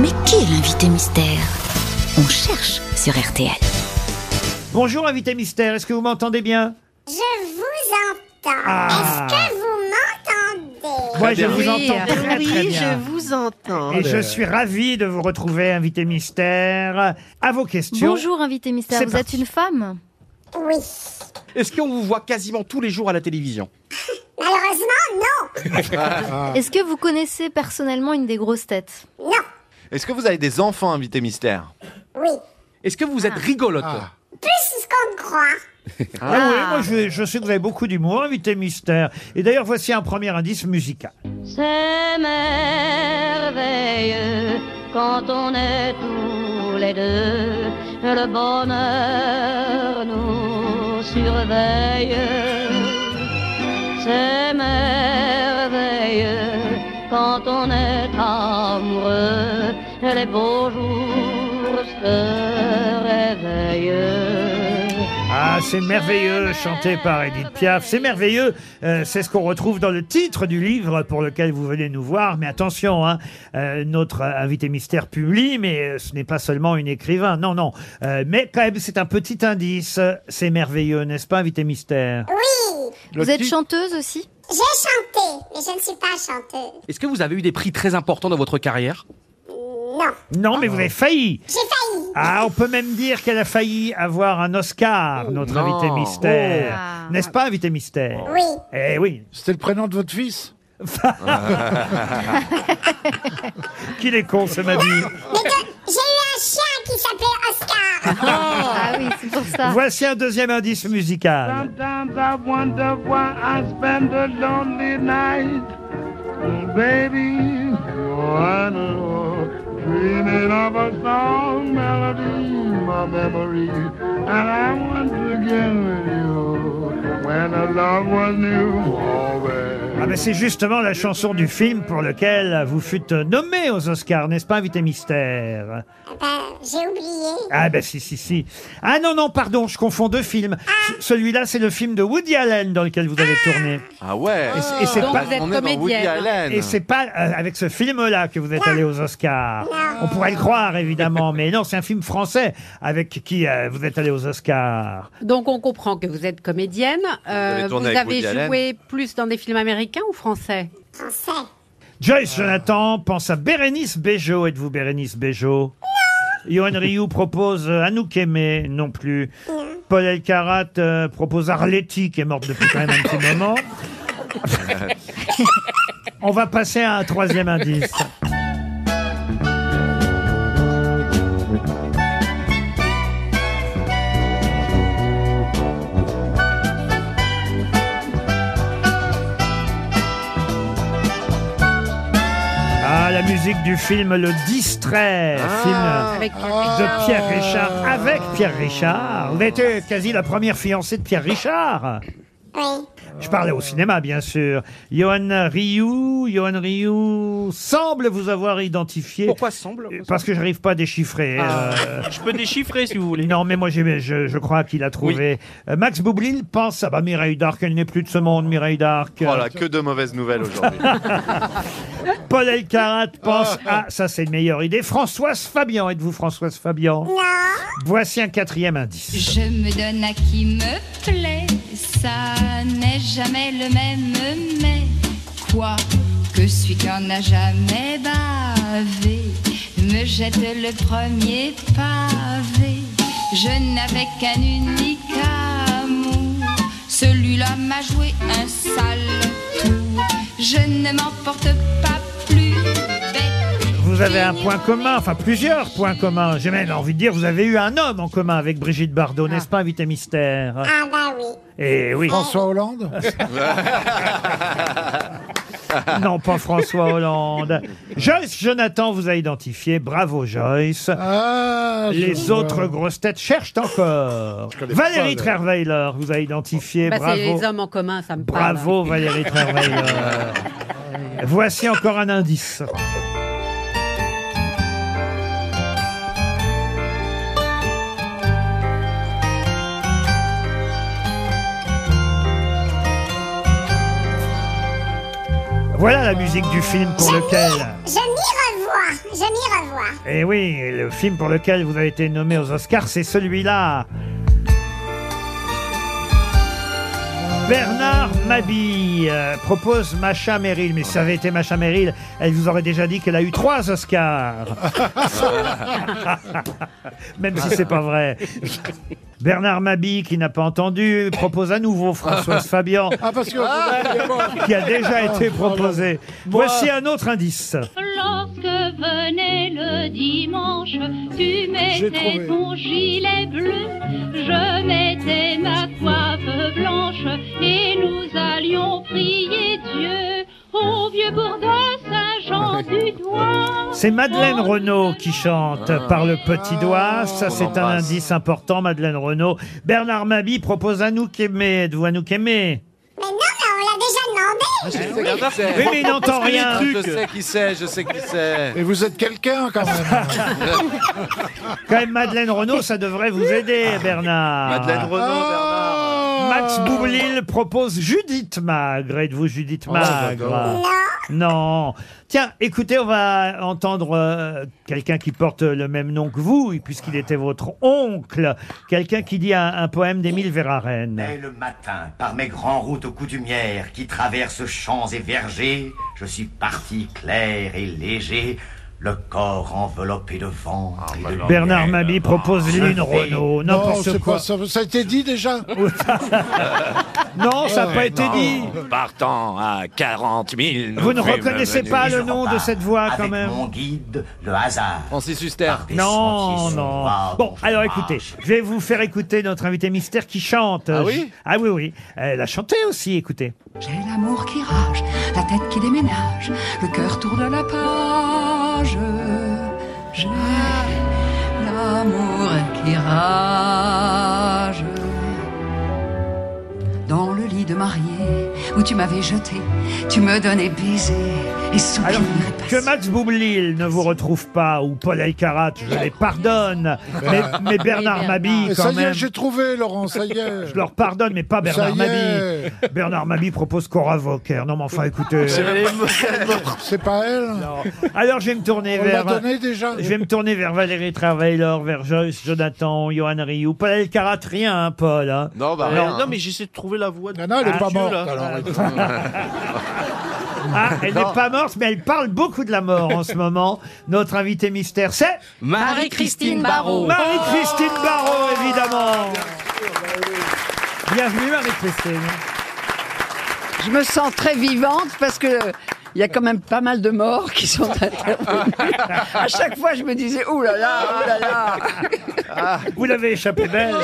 Mais qui est l'invité mystère? On cherche sur RTL. Bonjour, invité mystère, est-ce que vous m'entendez bien? Je vous entends. Ah. Est-ce que vous m'entendez? Moi, je vous entends très, oui, très bien. je vous entends. Et je suis ravi de vous retrouver, invité mystère. À vos questions. Bonjour invité mystère, C'est vous parti. êtes une femme? Oui. Est-ce qu'on vous voit quasiment tous les jours à la télévision? Malheureusement, non. Est-ce que vous connaissez personnellement une des grosses têtes? Non. Est-ce que vous avez des enfants invités mystère? Oui. Est-ce que vous êtes rigolote? Plus ce qu'on croit. Ah oui, moi je, je sais que vous avez beaucoup d'humour, invité mystère. Et d'ailleurs, voici un premier indice musical. C'est merveilleux quand on est tous les deux. Le bonheur nous surveille. C'est merveilleux quand on est amoureux. Les beaux jours se réveillent. Ah, c'est merveilleux, chanté par Edith Piaf. C'est merveilleux, euh, c'est ce qu'on retrouve dans le titre du livre pour lequel vous venez nous voir. Mais attention, hein, euh, notre invité mystère publie, mais euh, ce n'est pas seulement une écrivain. Non, non. Euh, mais quand même, c'est un petit indice. C'est merveilleux, n'est-ce pas, invité mystère? Oui. Vous êtes chanteuse aussi? J'ai chanté, mais je ne suis pas chanteuse. Est-ce que vous avez eu des prix très importants dans votre carrière? Non. Non, mais vous avez failli. J'ai failli. Ah, on peut même dire qu'elle a failli avoir un Oscar, notre non. invité mystère. Oh. N'est-ce pas, invité mystère Oui. Eh oui. C'était le prénom de votre fils Qu'il est con, ce m'a dit. Mais que j'ai eu un chien qui s'appelait Oscar. Ah oui, c'est pour ça. Voici un deuxième indice musical. Sometimes I wonder why I spend a lonely night. Baby, I know, dreaming of a song melody, my memory. And I want to get with you when the love was new. Always. Ah ben c'est justement la chanson du film pour lequel vous fûtes nommé aux Oscars, n'est-ce pas, invité mystère? Ben, j'ai oublié. Ah ben si, si, si. Ah non, non, pardon, je confonds deux films. C- Celui-là, c'est le film de Woody Allen dans lequel vous avez tourné. Ah ouais Et c'est- et c'est pas... On est dans Woody Allen. Et c'est pas euh, avec ce film-là que vous êtes allé aux Oscars. On pourrait le croire, évidemment, mais non, c'est un film français avec qui euh, vous êtes allé aux Oscars. Donc on comprend que vous êtes comédienne. Euh, avez vous avec avez Woody Allen joué plus dans des films américains ou français? Français. Joyce Jonathan pense à Bérénice Bejo. Êtes-vous Bérénice Bejo Johan Rioux propose euh, Anouk Aimé, non plus. Paul Elkarat euh, propose Arletty, qui est morte depuis quand même un petit moment. On va passer à un troisième indice. Musique du film Le Distrait, film Avec de Pierre Richard, avec Pierre Richard. Vous été quasi la première fiancée de Pierre Richard. Oui. Je parlais au cinéma, bien sûr. Johan Rioux, Johan Rioux semble vous avoir identifié. Pourquoi semble Parce que j'arrive pas à déchiffrer. euh, Je peux déchiffrer si vous voulez. non, mais moi, j'ai- je, je crois qu'il a trouvé. Euh, Max Boublil pense à bah, Mireille Darc, elle n'est plus de ce monde, Mireille Darc. Oh là, que de mauvaises nouvelles aujourd'hui. Paul Elkarat pense à, ça c'est une meilleure idée, Françoise Fabian. Êtes-vous Françoise Fabian? Non. Voici un quatrième indice. Je me donne à qui me plaît, ça n'est jamais le même, mais quoi que celui qui en a jamais bavé me jette le premier pavé. Je n'avais qu'un unique amour, celui-là m'a joué un sale tour. Je ne m'en porte pas. Vous avez un point commun, enfin plusieurs points communs. J'ai même envie de dire, vous avez eu un homme en commun avec Brigitte Bardot, n'est-ce pas, invité mystère Ah bah oui. Et oui. François Hollande Non, pas François Hollande. Joyce Jonathan vous a identifié. Bravo, Joyce. Ah, Les autres grosses têtes cherchent encore. connais Valérie là. Trierweiler vous a identifié. Bah, c'est Bravo. les hommes en commun, ça me parle. Bravo, Valérie Trierweiler. Voici encore un indice. Voilà la musique du film pour lequel Je m'y revois, je m'y revois. Et Eh oui, le film pour lequel vous avez été nommé aux Oscars, c'est celui-là. Bernard Mabille euh, propose Macha Merrill. Mais si ça avait été Macha Merrill, elle vous aurait déjà dit qu'elle a eu trois Oscars. Même si c'est pas vrai. Bernard Mabille, qui n'a pas entendu, propose à nouveau Françoise Fabian, Ah, parce que. qui a déjà été proposé. Voici un autre indice. Lorsque venait le dimanche, tu mettais ton gilet bleu, je mettais ma coiffe blanche et nous allions prier Dieu au vieux bourg de Saint-Jean du Doigt. C'est Madeleine Renaud qui chante par le petit doigt. Ça, c'est un indice important, Madeleine Renaud. Bernard Mabie propose Anouk Aimé. Êtes-vous Anouk Aimé Mais non, mais on l'a déjà demandé. Je sais Oui, mais il n'entend rien. Je sais qui c'est, je sais qui c'est. Et vous êtes quelqu'un quand même. Quand même, Madeleine Renaud, ça devrait vous aider, Bernard. Madeleine Renaud, Bernard. Max Boublil propose Judith Magre. Êtes-vous Judith Magre? Non. Non. Tiens, écoutez, on va entendre euh, quelqu'un qui porte le même nom que vous, puisqu'il était votre oncle. Quelqu'un qui dit un, poème d'Émile Verhaeren. Et le matin, par mes grandes routes coutumières qui traversent champs et vergers, je suis parti clair et léger, le corps enveloppé de vent. et de Bernard. Mabie propose Lynn vais- Renault. Non, N'importe c'est quoi. pas ça. Ça a été dit déjà. Non, ça n'a pas été dit. Partant à 40 000. Vous ne reconnaissez pas le nom de cette voix quand avec même mon guide, le hasard. Francis Huster. Non, non. Bon, alors écoutez, je vais vous faire écouter notre invité mystère qui chante. Ah oui Ah oui, oui. Elle a chanté aussi, écoutez. J'ai l'amour qui rage, la tête qui déménage, le cœur tourne la page. J'ai l'amour qui rage. Dans le lit de mariée où tu m'avais jeté, tu me donnais baiser Alors, que Max Boublil ne vous retrouve pas, ou Paul Elkarat, je les pardonne. Mais, mais Bernard Mabie, Et ça quand y est, même. j'ai trouvé, Laurent, ça y est. Je leur pardonne, mais pas Bernard Ça y Mabie. est. Bernard Mabie propose Cora Vauquer. Non, mais enfin, écoutez. C'est pas elle Alors, je vais me tourner On l'a vers. donné déjà Je vais me tourner vers Valérie Travailleur, vers Joyce Jonathan, Johan Rioux. Paul Elkarat, rien, hein, Paul. hein. Non, bah Non, rien. non, mais j'essaie de trouver la voix de. Ah non, elle est Ah, pas Dieu, morte. là. alors. Ah, elle n'est pas morte, mais elle parle beaucoup de la mort en ce moment. Notre invité mystère, c'est Marie-Christine Barrault. Marie-Christine Barrault, évidemment. Bienvenue, Marie-Christine. Je me sens très vivante parce que il y a quand même pas mal de morts qui sont intervenus. À chaque fois, je me disais, oh là là, oh là là. Vous l'avez échappé belle.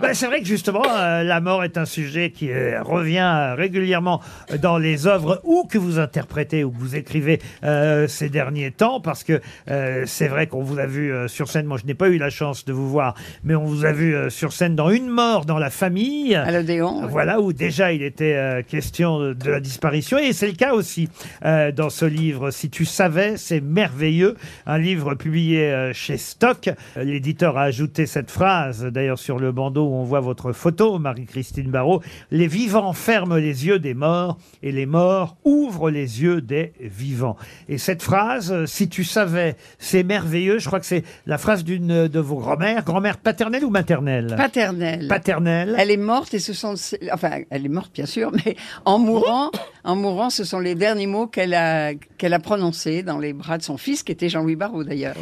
Ben, c'est vrai que justement, euh, la mort est un sujet qui euh, revient euh, régulièrement dans les œuvres ou que vous interprétez ou que vous écrivez euh, ces derniers temps, parce que euh, c'est vrai qu'on vous a vu euh, sur scène. Moi, je n'ai pas eu la chance de vous voir, mais on vous a vu euh, sur scène dans Une mort dans la famille. À l'Odéon. Voilà où déjà il était euh, question de, de la disparition et c'est le cas aussi euh, dans ce livre. Si tu savais, c'est merveilleux. Un livre publié euh, chez Stock. L'éditeur a ajouté cette phrase d'ailleurs sur le bandeau où on voit votre photo, Marie-Christine Barrault. Les vivants ferment les yeux des morts et les morts ouvrent les yeux des vivants. Et cette phrase, euh, si tu savais, c'est merveilleux. Je crois que c'est la phrase d'une de vos grand-mères, grand-mère paternelle ou maternelle? Paternelle. Paternelle. Elle est morte et ce sont, enfin, elle est morte bien sûr, mais en mourant, en mourant, ce sont les derniers mots qu'elle a, qu'elle a prononcés dans les bras de son fils, qui était Jean-Louis Barrault d'ailleurs.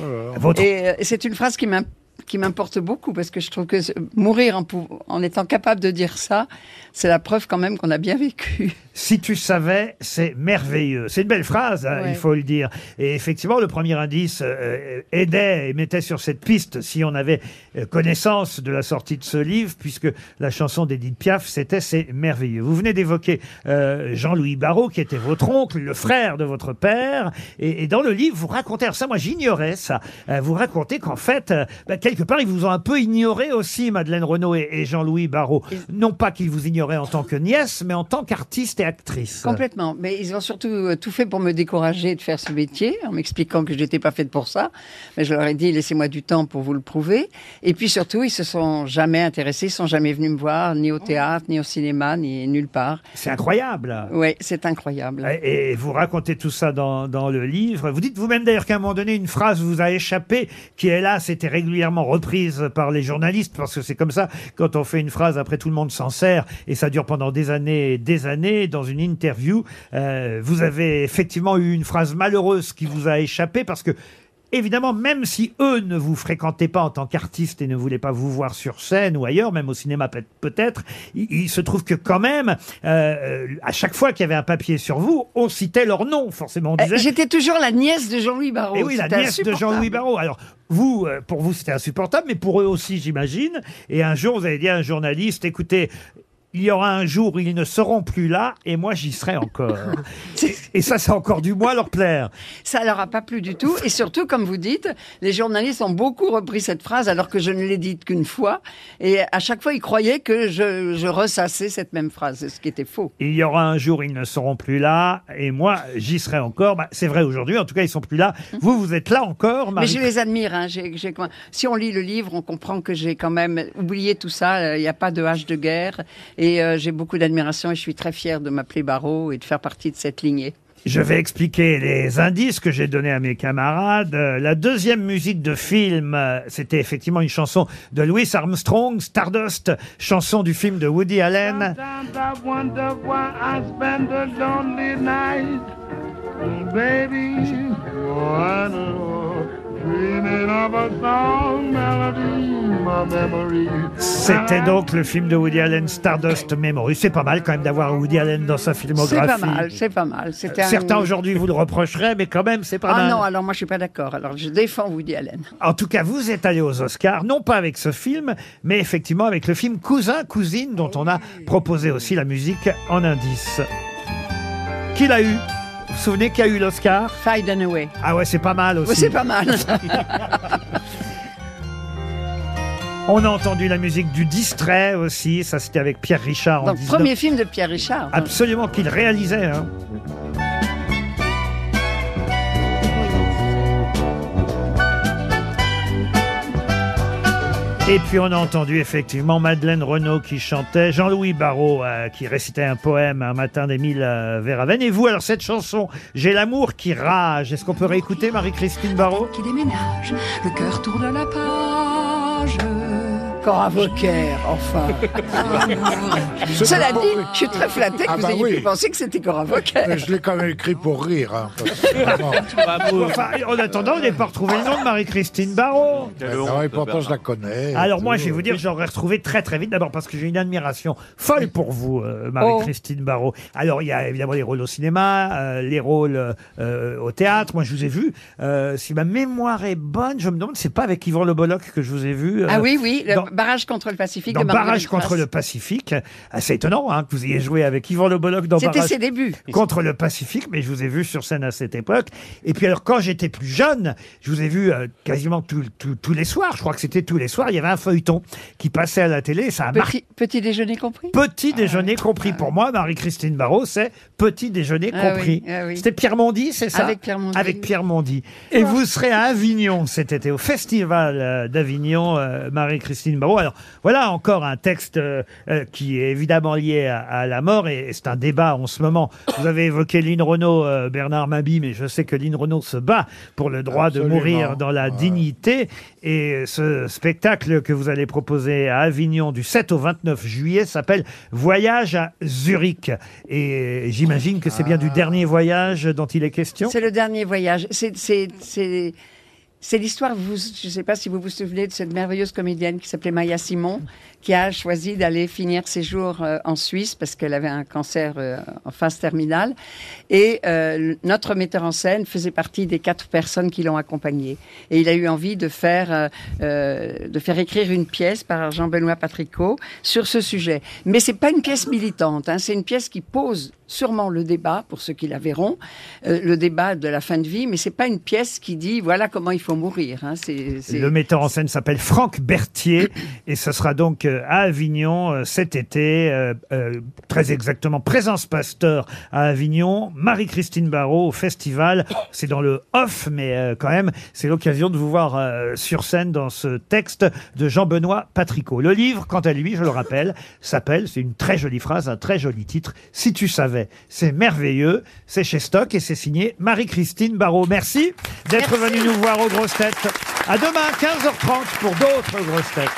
Et euh, c'est une phrase qui m'im- qui m'importe beaucoup parce que je trouve que mourir en, étant capable de dire ça, c'est la preuve quand même qu'on a bien vécu. Si tu savais, c'est merveilleux. C'est une belle phrase, hein, Ouais. il faut le dire. Et effectivement, le premier indice euh, aidait et mettait sur cette piste si on avait euh, connaissance de la sortie de ce livre, puisque la chanson d'Edith Piaf, c'était C'est merveilleux. Vous venez d'évoquer euh, Jean-Louis Barrault, qui était votre oncle, le frère de votre père. Et, et dans le livre, vous racontez, alors ça, moi j'ignorais ça, Euh, vous racontez qu'en fait, euh, bah, quelque quelque part, ils vous ont un peu ignoré aussi, Madeleine Renaud et, et Jean-Louis Barrault. Non pas qu'ils vous ignoraient en tant que nièce, mais en tant qu'artiste et actrice. Complètement. Mais ils ont surtout euh, tout fait pour me décourager de faire ce métier, en m'expliquant que je n'étais pas faite pour ça. Mais je leur ai dit, laissez-moi du temps pour vous le prouver. Et puis surtout, ils se sont jamais intéressés, ils sont jamais venus me voir, ni au théâtre, ni au cinéma, ni nulle part. C'est incroyable. Oui, c'est incroyable. Et et vous racontez tout ça dans, dans le livre. Vous dites vous-même d'ailleurs qu'à un moment donné, une phrase vous a échappé, qui hélas était régulièrement reprise par les journalistes, parce que c'est comme ça, quand on fait une phrase, après tout le monde s'en sert, et ça dure pendant des années et des années. Dans une interview, euh, vous avez effectivement eu une phrase malheureuse qui vous a échappé, parce que Évidemment, même si eux ne vous fréquentaient pas en tant qu'artiste et ne voulaient pas vous voir sur scène ou ailleurs, même au cinéma peut- peut-être, il, il se trouve que quand même, euh, à chaque fois qu'il y avait un papier sur vous, on citait leur nom, forcément. Euh, disait, J'étais toujours la nièce de Jean-Louis Barrault. et oui, la nièce de. Jean-Louis Barrault. Alors, vous, euh, pour vous, c'était insupportable, mais pour eux aussi, j'imagine. Et un jour, vous avez dit à un journaliste, écoutez, il y aura un jour où ils ne seront plus là, et moi, j'y serai encore. et, ça, c'est encore du moins leur plaire. Ça leur a pas plu du tout. Et surtout, comme vous dites, les journalistes ont beaucoup repris cette phrase alors que je ne l'ai dite qu'une fois. Et à chaque fois, ils croyaient que je, je ressassais cette même phrase, ce qui était faux. Il y aura un jour où ils ne seront plus là, et moi, j'y serai encore. Bah, c'est vrai aujourd'hui, en tout cas, ils sont plus là. Vous, vous êtes là encore, Mais Marie je les admire. Hein. Si on lit le livre, on comprend que j'ai quand même oublié tout ça. Euh, Il n'y a pas de hache de guerre. Et euh, j'ai beaucoup d'admiration et je suis très fière de m'appeler Barreau et de faire partie de cette lignée. Je vais expliquer les indices que j'ai donnés à mes camarades. Euh, La deuxième musique de film, euh, c'était effectivement une chanson de Louis Armstrong, Stardust, chanson du film de Woody Allen. Sometimes I wonder why I spend a lonely night. Baby, I know, dreaming of a C'était donc le film de Woody Allen, Stardust Memory. C'est pas mal quand même d'avoir Woody Allen dans sa C'est filmographie. pas mal, c'est pas mal. C'était un- Certains aujourd'hui vous le reprocheraient, mais quand même c'est pas Ah mal. non, alors moi je suis pas d'accord. Alors je défends Woody Allen. En tout cas, vous êtes allé aux Oscars, non pas avec ce film, mais effectivement avec le film Cousin, Cousine, dont on a proposé aussi la musique en indice. Qui l'a eu? Vous vous souvenez qui a eu l'Oscar Fade and Away. Ah ouais, c'est pas mal aussi. C'est pas mal. On a entendu la musique du Distrait aussi, ça c'était avec Pierre Richard en Donc 19 premier film de Pierre Richard. Absolument qu'il réalisait. hein. Et puis on a entendu effectivement Madeleine Renaud qui chantait, Jean-Louis Barrault euh, qui récitait un poème un matin d'Émile euh. Et vous, alors cette chanson, J'ai l'amour qui rage, est-ce qu'on peut réécouter Marie-Christine Barrault? Cora Vauquer, enfin. Cela dit, je suis très flatté que Ah vous bah ayez oui. pu penser que c'était Cora Vauquer. Mais je l'ai quand même écrit pour rire. hein, parce que vraiment. Enfin, en attendant, on n'est pas retrouvé le nom de Marie-Christine Barrault. Ah ouais, pourtant, je la connais. Alors moi, je vais vous dire, j'aurais retrouvé très très vite. D'abord parce que j'ai une admiration folle pour vous, euh, Marie-Christine Barrault. Alors il y a évidemment les rôles au cinéma, euh, les rôles euh, au théâtre. Moi, je vous ai vu. euh, si ma mémoire est bonne, je me demande, c'est pas avec Yvan Le Bolloc que je vous ai vu. euh, Ah oui, oui, le dans- barrage contre le Pacifique. Dans de Marguerite Barrage contre Duras. le Pacifique. Ah, c'est étonnant hein, que vous ayez joué avec Yvan Le Bolloc dans C'était Barrage ses débuts. contre le Pacifique, mais je vous ai vu sur scène à cette époque. Et puis alors, quand j'étais plus jeune, je vous ai vu euh, quasiment tous- tous- tous les soirs. Je crois que c'était tous les soirs. Il y avait un feuilleton qui passait à la télé. Ça a marqué. Petit, petit déjeuner compris? Petit déjeuner compris. Pour moi, Marie-Christine Barrault, c'est petit déjeuner Ah compris. oui, ah oui. C'était Pierre Mondy, c'est ça? Avec Pierre Mondy. Avec Pierre Mondy. Et vous serez à Avignon cet été, au Festival euh, d'Avignon, euh, Marie-Christine Barrault. Alors, voilà encore un texte euh, euh, qui est évidemment lié à, à la mort et, c'est un débat en ce moment. Vous avez évoqué Lynn Renault, euh, Bernard Mabi, mais je sais que Lynn Renault se bat pour le droit Absolument. de mourir dans la dignité. Et ce spectacle que vous allez proposer à Avignon du 7 au 29 juillet s'appelle Voyage à Zurich. Et j'imagine que c'est bien du dernier voyage dont il est question? C'est le dernier voyage. C'est c'est c'est c'est l'histoire. Je ne sais pas si vous vous souvenez de cette merveilleuse comédienne qui s'appelait Maya Simon, qui a choisi d'aller finir ses jours euh, en Suisse parce qu'elle avait un cancer euh, en phase terminale. Et euh, notre metteur en scène faisait partie des quatre personnes qui l'ont accompagnée. Et il a eu envie de faire de faire écrire une pièce par Jean-Benoît Patricot sur ce sujet. Mais c'est pas une pièce militante. Hein, c'est une pièce qui pose sûrement le débat, pour ceux qui la verront, le débat de la fin de vie, mais c'est pas une pièce qui dit voilà comment il faut mourir. hein. Le metteur en scène s'appelle Franck Berthier et ce sera donc à Avignon euh, cet été, euh, euh, très exactement, Présence Pasteur à Avignon, Marie-Christine Barrault au festival. C'est dans le off, mais quand même, c'est l'occasion de vous voir sur scène dans ce texte de Jean-Benoît Patricot. Le livre, quant à lui, je le rappelle, s'appelle, c'est une très jolie phrase, un très joli titre, Si tu savais. C'est merveilleux, c'est chez Stock et c'est signé Marie-Christine Barrault. Merci d'être venue nous voir aux grosses têtes. À demain, 15h30 pour d'autres grosses têtes.